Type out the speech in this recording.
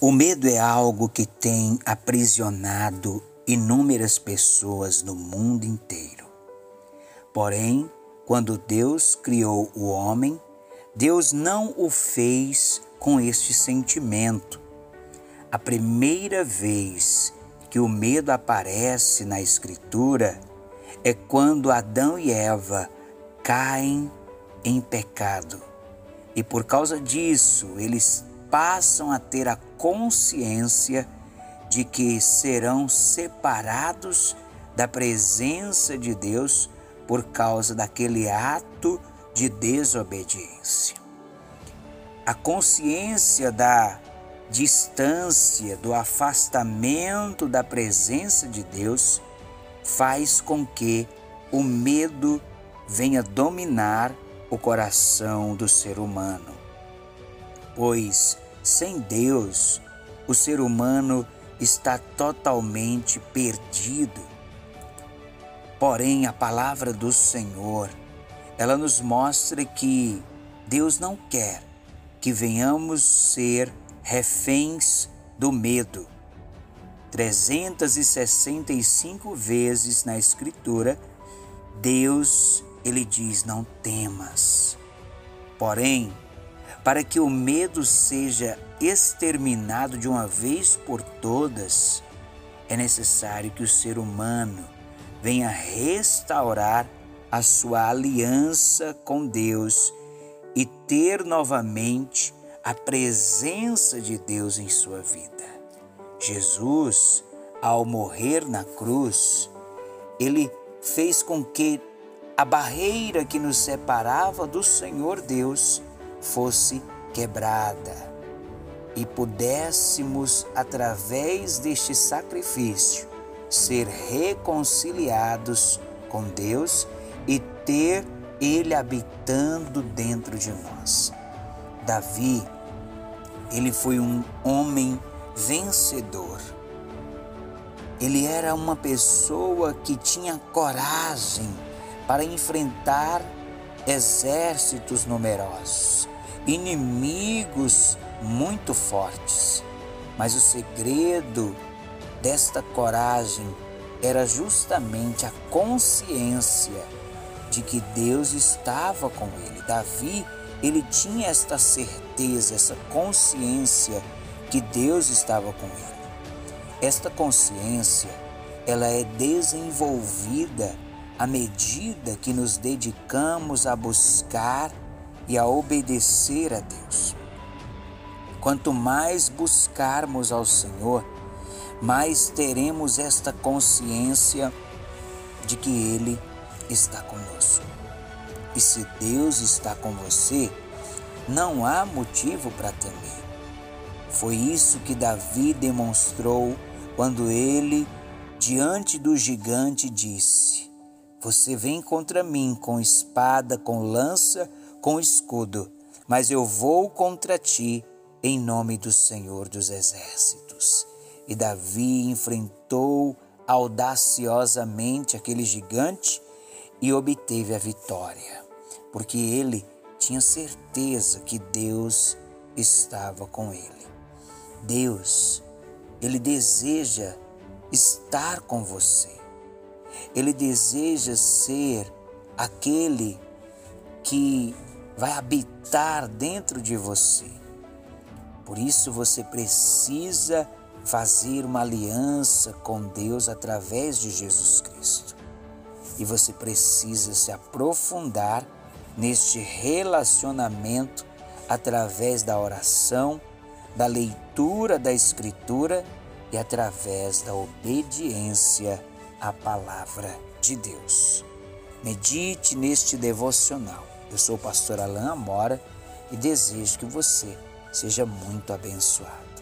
O medo é algo que tem aprisionado inúmeras pessoas no mundo inteiro. Porém, quando Deus criou o homem, Deus não o fez com este sentimento. A primeira vez que o medo aparece na Escritura é quando Adão e Eva caem em pecado. E por causa disso, eles passam a ter a consciência de que serão separados da presença de Deus por causa daquele ato de desobediência. A consciência da distância, do afastamento da presença de Deus faz com que o medo venha dominar o coração do ser humano. Pois sem Deus, o ser humano está totalmente perdido. Porém, a palavra do Senhor, ela nos mostra que Deus não quer que venhamos ser reféns do medo. 365 vezes na Escritura, Deus ele diz: Não temas. Porém, para que o medo seja exterminado de uma vez por todas, é necessário que o ser humano venha restaurar a sua aliança com Deus e ter novamente a presença de Deus em sua vida. Jesus, ao morrer na cruz, ele fez com que a barreira que nos separava do Senhor Deus fosse quebrada e pudéssemos, através deste sacrifício, ser reconciliados com Deus e ter Ele habitando dentro de nós. Davi, ele foi um homem vencedor. Ele era uma pessoa que tinha coragem para enfrentar exércitos numerosos, inimigos muito fortes. Mas o segredo desta coragem era justamente a consciência de que Deus estava com ele. Davi, ele tinha esta certeza, essa consciência que Deus estava com ele. Esta consciência, ela é desenvolvida à medida que nos dedicamos a buscar e a obedecer a Deus. Quanto mais buscarmos ao Senhor, mais teremos esta consciência de que Ele está conosco. E se Deus está com você, não há motivo para temer. Foi isso que Davi demonstrou quando ele, diante do gigante, disse: Você vem contra mim com espada, com lança, com escudo, mas eu vou contra ti em nome do Senhor dos Exércitos. E Davi enfrentou audaciosamente aquele gigante e obteve a vitória, porque ele tinha certeza que Deus estava com ele. Deus, ele deseja estar com você. Ele deseja ser aquele que vai habitar dentro de você. Por isso você precisa fazer uma aliança com Deus através de Jesus Cristo. E você precisa se aprofundar neste relacionamento através da oração, da leitura da Escritura e através da obediência à palavra de Deus. Medite neste devocional. Eu sou o pastor Alain Amora e desejo que você seja muito abençoado.